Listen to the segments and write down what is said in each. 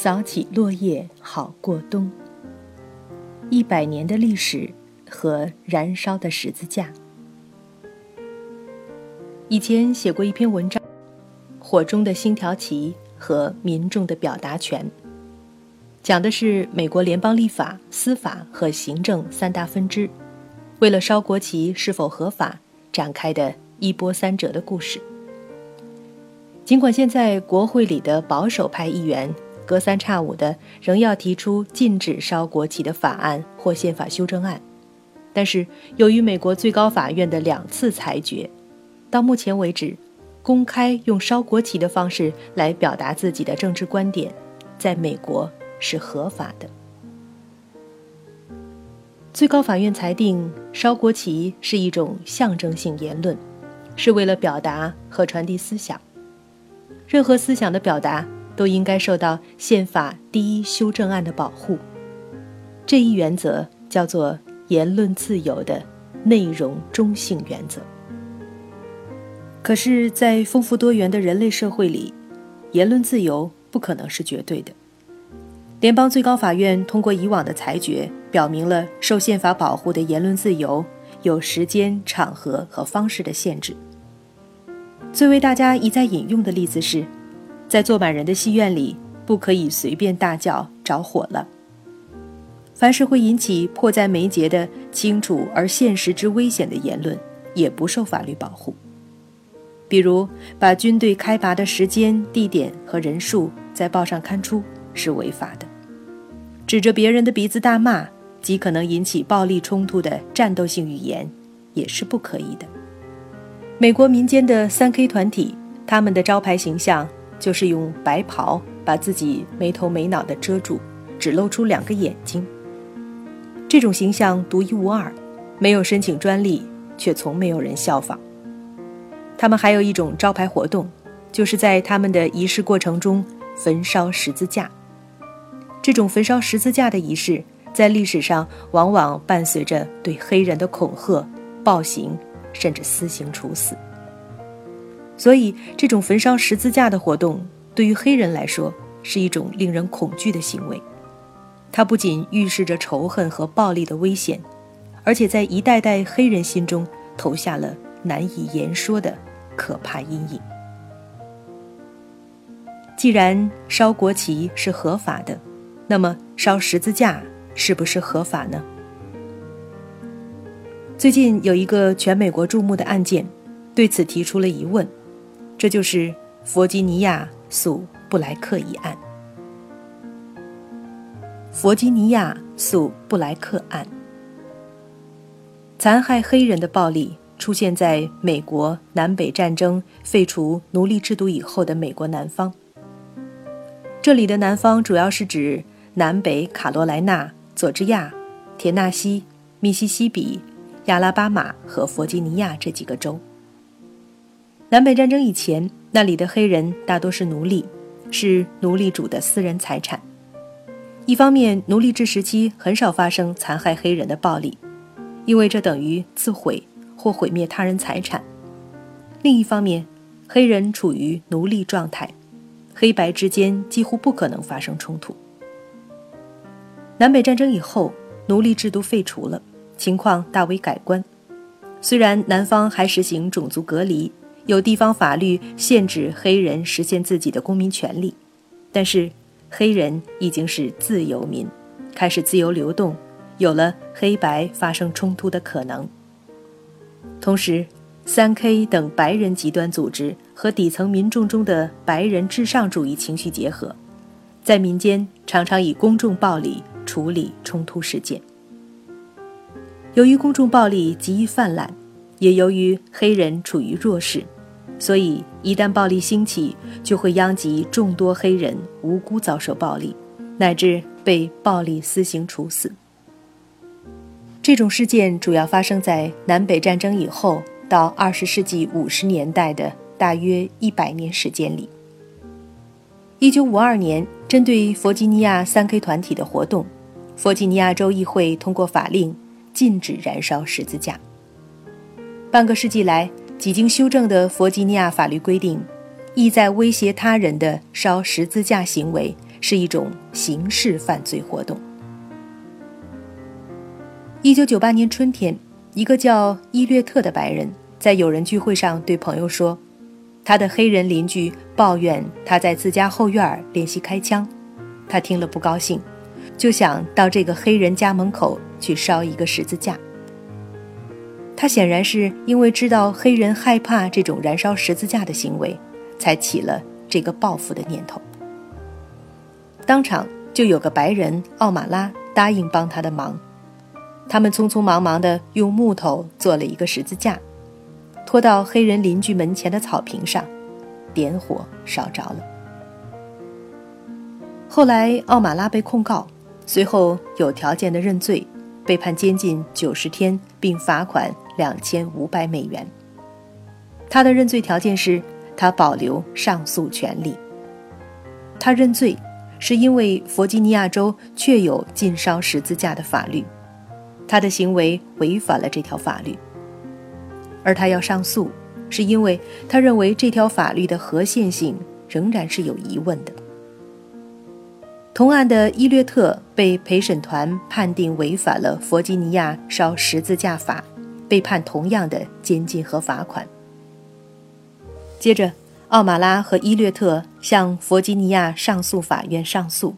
扫起落叶好过冬。一百年的历史和燃烧的十字架。以前写过一篇文章，《火中的星条旗和民众的表达权》，讲的是美国联邦立法、司法和行政三大分支，为了烧国旗是否合法展开的一波三折的故事。尽管现在国会里的保守派议员隔三差五的仍要提出禁止烧国旗的法案或宪法修正案，但是由于美国最高法院的两次裁决。到目前为止，公开用烧国旗的方式来表达自己的政治观点，在美国是合法的。最高法院裁定，烧国旗是一种象征性言论，是为了表达和传递思想。任何思想的表达都应该受到宪法第一修正案的保护。这一原则叫做言论自由的内容中性原则。可是，在丰富多元的人类社会里，言论自由不可能是绝对的。联邦最高法院通过以往的裁决，表明了受宪法保护的言论自由有时间、场合和方式的限制。最为大家一再引用的例子是，在坐满人的戏院里，不可以随便大叫“着火了”。凡是会引起迫在眉睫的清楚而现实之危险的言论，也不受法律保护。比如，把军队开拔的时间、地点和人数在报上刊出是违法的；指着别人的鼻子大骂，极可能引起暴力冲突的战斗性语言，也是不可以的。美国民间的三 K 团体，他们的招牌形象就是用白袍把自己没头没脑的遮住，只露出两个眼睛。这种形象独一无二，没有申请专利，却从没有人效仿。他们还有一种招牌活动，就是在他们的仪式过程中焚烧十字架。这种焚烧十字架的仪式，在历史上往往伴随着对黑人的恐吓、暴行，甚至私刑处死。所以，这种焚烧十字架的活动对于黑人来说是一种令人恐惧的行为。它不仅预示着仇恨和暴力的危险，而且在一代代黑人心中投下了难以言说的。可怕阴影。既然烧国旗是合法的，那么烧十字架是不是合法呢？最近有一个全美国注目的案件，对此提出了疑问，这就是弗吉尼亚诉布莱克一案。弗吉尼亚诉布莱克案，残害黑人的暴力。出现在美国南北战争废除奴隶制度以后的美国南方。这里的南方主要是指南北卡罗来纳、佐治亚、田纳西、密西西比、亚拉巴马和弗吉尼亚这几个州。南北战争以前，那里的黑人大多是奴隶，是奴隶主的私人财产。一方面，奴隶制时期很少发生残害黑人的暴力，因为这等于自毁。或毁灭他人财产。另一方面，黑人处于奴隶状态，黑白之间几乎不可能发生冲突。南北战争以后，奴隶制度废除了，情况大为改观。虽然南方还实行种族隔离，有地方法律限制黑人实现自己的公民权利，但是黑人已经是自由民，开始自由流动，有了黑白发生冲突的可能。同时，三 K 等白人极端组织和底层民众中的白人至上主义情绪结合，在民间常常以公众暴力处理冲突事件。由于公众暴力极易泛滥，也由于黑人处于弱势，所以一旦暴力兴起，就会殃及众多黑人无辜遭受暴力，乃至被暴力私刑处死。这种事件主要发生在南北战争以后到二十世纪五十年代的大约一百年时间里。一九五二年，针对弗吉尼亚三 K 团体的活动，弗吉尼亚州议会通过法令禁止燃烧十字架。半个世纪来，几经修正的弗吉尼亚法律规定，意在威胁他人的烧十字架行为是一种刑事犯罪活动。一九九八年春天，一个叫伊略特的白人在友人聚会上对朋友说，他的黑人邻居抱怨他在自家后院练习开枪，他听了不高兴，就想到这个黑人家门口去烧一个十字架。他显然是因为知道黑人害怕这种燃烧十字架的行为，才起了这个报复的念头。当场就有个白人奥马拉答应帮他的忙。他们匆匆忙忙地用木头做了一个十字架，拖到黑人邻居门前的草坪上，点火烧着了。后来奥马拉被控告，随后有条件的认罪，被判监禁九十天，并罚款两千五百美元。他的认罪条件是他保留上诉权利。他认罪是因为弗吉尼亚州确有禁烧十字架的法律。他的行为违反了这条法律，而他要上诉，是因为他认为这条法律的合宪性仍然是有疑问的。同案的伊略特被陪审团判定违反了弗吉尼亚烧十字架法，被判同样的监禁和罚款。接着，奥马拉和伊略特向弗吉尼亚上诉法院上诉，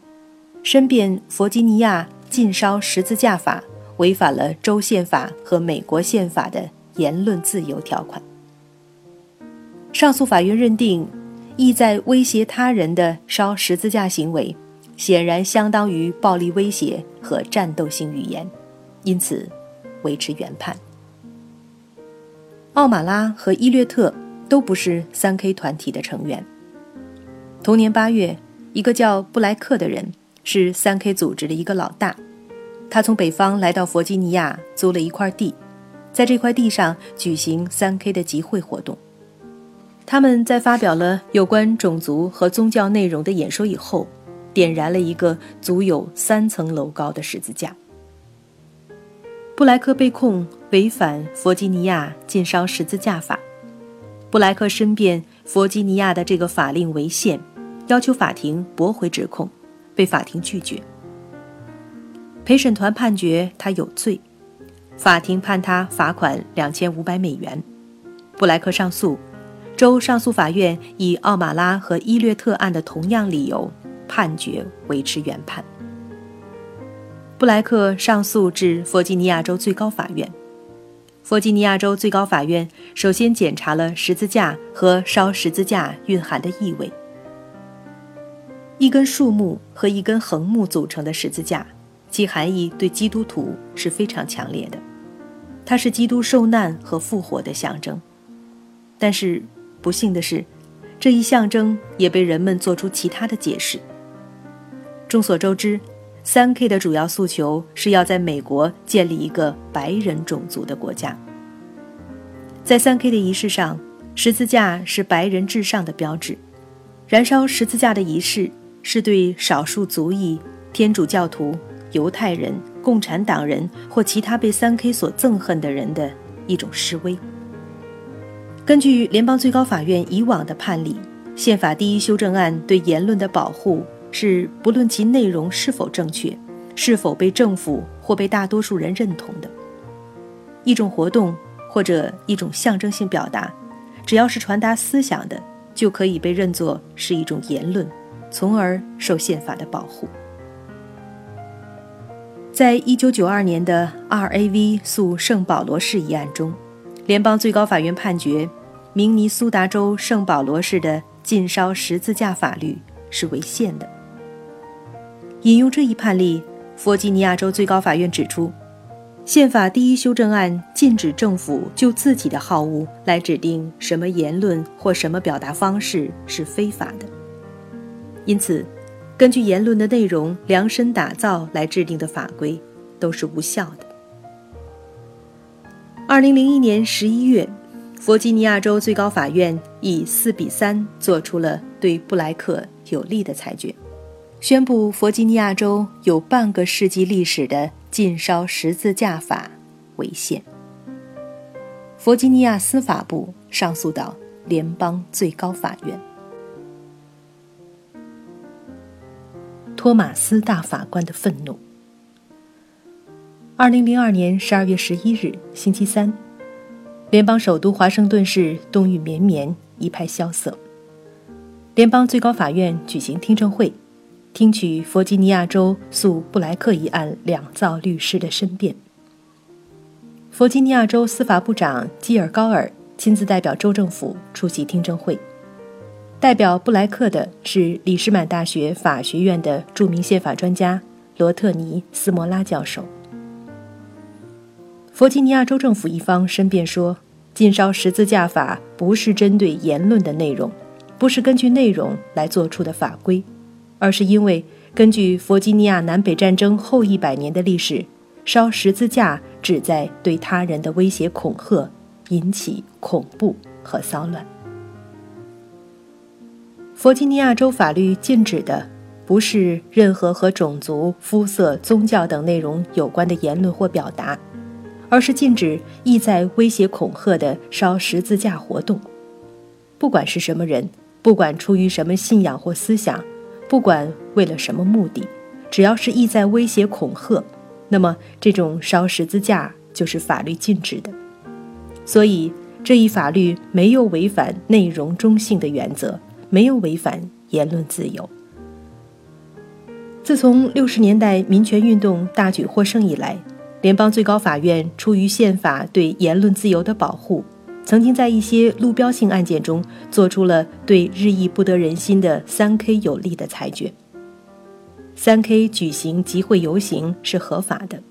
申辩弗吉尼亚禁烧十字架法。违反了州宪法和美国宪法的言论自由条款。上诉法院认定，意在威胁他人的烧十字架行为，显然相当于暴力威胁和战斗性语言，因此维持原判。奥马拉和伊略特都不是三 K 团体的成员。同年八月，一个叫布莱克的人是三 K 组织的一个老大。他从北方来到弗吉尼亚，租了一块地，在这块地上举行三 K 的集会活动。他们在发表了有关种族和宗教内容的演说以后，点燃了一个足有三层楼高的十字架。布莱克被控违反弗吉尼亚禁烧十字架法，布莱克申辩弗吉尼亚的这个法令违宪，要求法庭驳回指控，被法庭拒绝。陪审团判决他有罪，法庭判他罚款两千五百美元。布莱克上诉，州上诉法院以奥马拉和伊略特案的同样理由，判决维持原判。布莱克上诉至弗吉尼亚州最高法院，弗吉尼亚州最高法院首先检查了十字架和烧十字架蕴含的意味。一根树木和一根横木组成的十字架。其含义对基督徒是非常强烈的，它是基督受难和复活的象征。但是不幸的是，这一象征也被人们做出其他的解释。众所周知，三 K 的主要诉求是要在美国建立一个白人种族的国家。在三 K 的仪式上，十字架是白人至上的标志。燃烧十字架的仪式是对少数族裔、天主教徒。犹太人、共产党人或其他被三 K 所憎恨的人的一种示威。根据联邦最高法院以往的判例，宪法第一修正案对言论的保护是不论其内容是否正确，是否被政府或被大多数人认同的。一种活动或者一种象征性表达，只要是传达思想的，就可以被认作是一种言论，从而受宪法的保护。在一九九二年的 R.A.V. 诉圣保罗市一案中，联邦最高法院判决，明尼苏达州圣保罗市的禁烧十字架法律是违宪的。引用这一判例，弗吉尼亚州最高法院指出，宪法第一修正案禁止政府就自己的好恶来指定什么言论或什么表达方式是非法的，因此。根据言论的内容量身打造来制定的法规，都是无效的。二零零一年十一月，弗吉尼亚州最高法院以四比三做出了对布莱克有利的裁决，宣布弗吉尼亚州有半个世纪历史的禁烧十字架法违宪。弗吉尼亚司法部上诉到联邦最高法院。托马斯大法官的愤怒。二零零二年十二月十一日，星期三，联邦首都华盛顿市冬雨绵绵，一派萧瑟。联邦最高法院举行听证会，听取弗吉尼亚州诉布莱克一案两造律师的申辩。弗吉尼亚州司法部长基尔高尔亲自代表州政府出席听证会。代表布莱克的是里士满大学法学院的著名宪法专家罗特尼斯摩拉教授。弗吉尼亚州政府一方申辩说，禁烧十字架法不是针对言论的内容，不是根据内容来做出的法规，而是因为根据弗吉尼亚南北战争后一百年的历史，烧十字架旨在对他人的威胁恐吓，引起恐怖和骚乱。弗吉尼亚州法律禁止的不是任何和种族、肤色、宗教等内容有关的言论或表达，而是禁止意在威胁恐吓的烧十字架活动。不管是什么人，不管出于什么信仰或思想，不管为了什么目的，只要是意在威胁恐吓，那么这种烧十字架就是法律禁止的。所以，这一法律没有违反内容中性的原则。没有违反言论自由。自从六十年代民权运动大举获胜以来，联邦最高法院出于宪法对言论自由的保护，曾经在一些路标性案件中做出了对日益不得人心的三 K 有利的裁决。三 K 举行集会游行是合法的，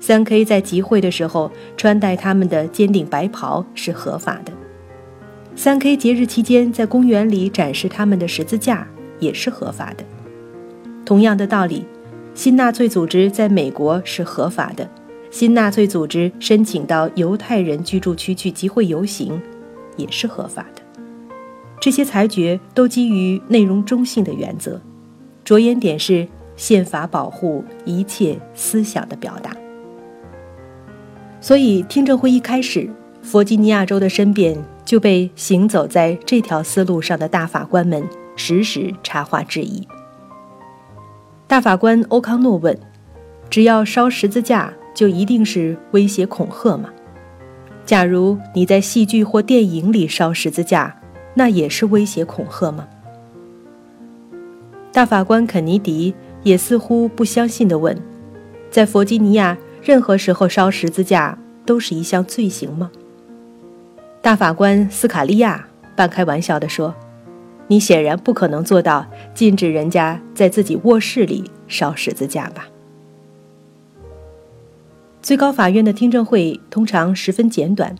三 K 在集会的时候穿戴他们的尖顶白袍是合法的。三 K 节日期间，在公园里展示他们的十字架也是合法的。同样的道理，新纳粹组织在美国是合法的。新纳粹组织申请到犹太人居住区去集会游行，也是合法的。这些裁决都基于内容中性的原则，着眼点是宪法保护一切思想的表达。所以，听证会一开始，弗吉尼亚州的申辩。就被行走在这条思路上的大法官们时时插话质疑。大法官欧康诺问：“只要烧十字架，就一定是威胁恐吓吗？假如你在戏剧或电影里烧十字架，那也是威胁恐吓吗？”大法官肯尼迪也似乎不相信地问：“在弗吉尼亚，任何时候烧十字架都是一项罪行吗？”大法官斯卡利亚半开玩笑地说：“你显然不可能做到禁止人家在自己卧室里烧十字架吧？”最高法院的听证会通常十分简短，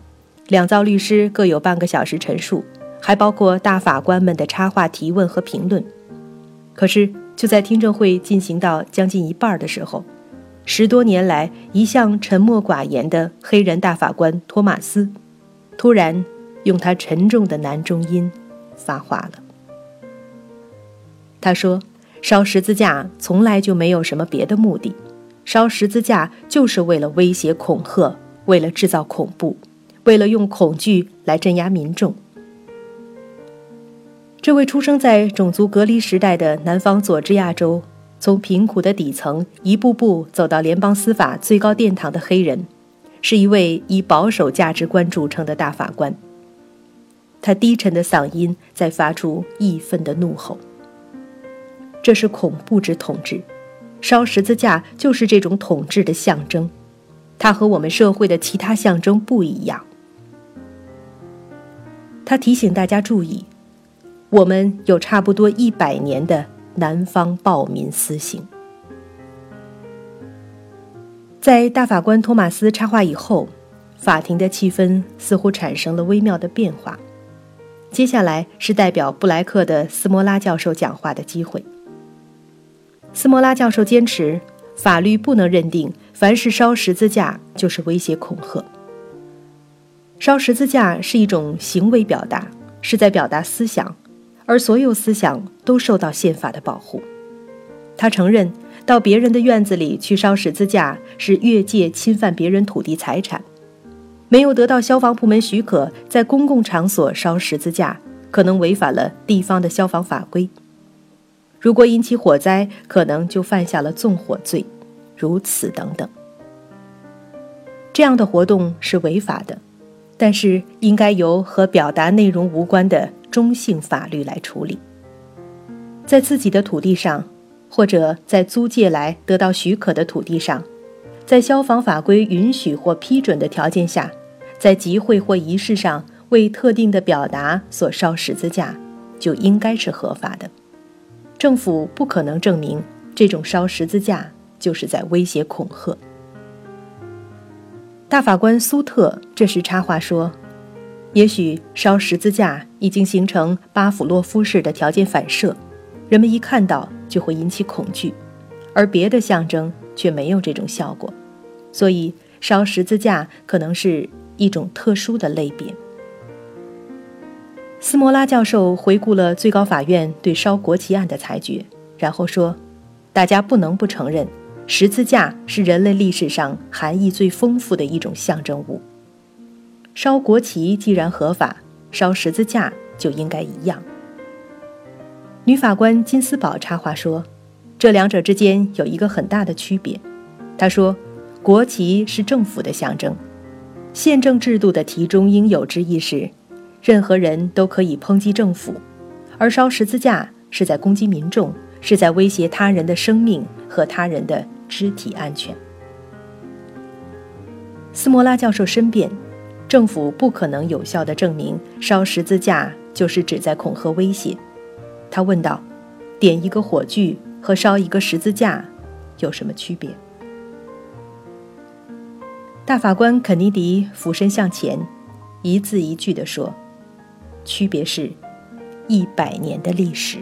两造律师各有半个小时陈述，还包括大法官们的插话提问和评论。可是，就在听证会进行到将近一半的时候，十多年来一向沉默寡言的黑人大法官托马斯。突然，用他沉重的男中音发话了。他说：“烧十字架从来就没有什么别的目的，烧十字架就是为了威胁恐吓，为了制造恐怖，为了用恐惧来镇压民众。”这位出生在种族隔离时代的南方佐治亚州，从贫苦的底层一步步走到联邦司法最高殿堂的黑人。是一位以保守价值观著称的大法官。他低沉的嗓音在发出义愤的怒吼。这是恐怖之统治，烧十字架就是这种统治的象征。它和我们社会的其他象征不一样。他提醒大家注意，我们有差不多一百年的南方暴民私刑。在大法官托马斯插话以后，法庭的气氛似乎产生了微妙的变化。接下来是代表布莱克的斯摩拉教授讲话的机会。斯莫拉教授坚持，法律不能认定凡是烧十字架就是威胁恐吓。烧十字架是一种行为表达，是在表达思想，而所有思想都受到宪法的保护。他承认。到别人的院子里去烧十字架是越界侵犯别人土地财产，没有得到消防部门许可，在公共场所烧十字架可能违反了地方的消防法规。如果引起火灾，可能就犯下了纵火罪，如此等等。这样的活动是违法的，但是应该由和表达内容无关的中性法律来处理。在自己的土地上，或者在租借来得到许可的土地上，在消防法规允许或批准的条件下，在集会或仪式上为特定的表达所烧十字架，就应该是合法的。政府不可能证明这种烧十字架就是在威胁恐吓。大法官苏特这时插话说：“也许烧十字架已经形成巴甫洛夫式的条件反射，人们一看到就会引起恐惧，而别的象征却没有这种效果，所以烧十字架可能是一种特殊的类别。”斯摩拉教授回顾了最高法院对烧国旗案的裁决，然后说：“大家不能不承认，十字架是人类历史上含义最丰富的一种象征物。烧国旗既然合法，烧十字架就应该一样。”女法官金斯堡插话说：“这两者之间有一个很大的区别。”她说：“国旗是政府的象征，宪政制度的题中应有之义是。”任何人都可以抨击政府，而烧十字架是在攻击民众，是在威胁他人的生命和他人的肢体安全。斯摩拉教授申辩，政府不可能有效地证明烧十字架就是指在恐吓威胁。他问道：“点一个火炬和烧一个十字架有什么区别？”大法官肯尼迪俯身向前，一字一句地说。区别是，一百年的历史。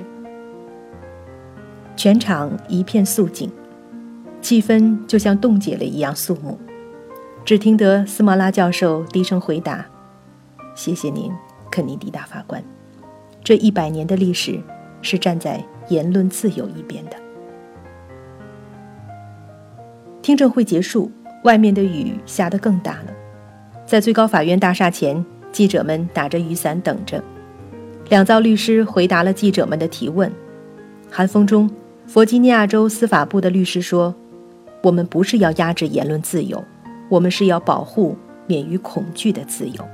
全场一片肃静，气氛就像冻结了一样肃穆。只听得斯莫拉教授低声回答：“谢谢您，肯尼迪大法官。这一百年的历史是站在言论自由一边的。”听证会结束，外面的雨下得更大了。在最高法院大厦前。记者们打着雨伞等着，两造律师回答了记者们的提问。寒风中，弗吉尼亚州司法部的律师说：“我们不是要压制言论自由，我们是要保护免于恐惧的自由。”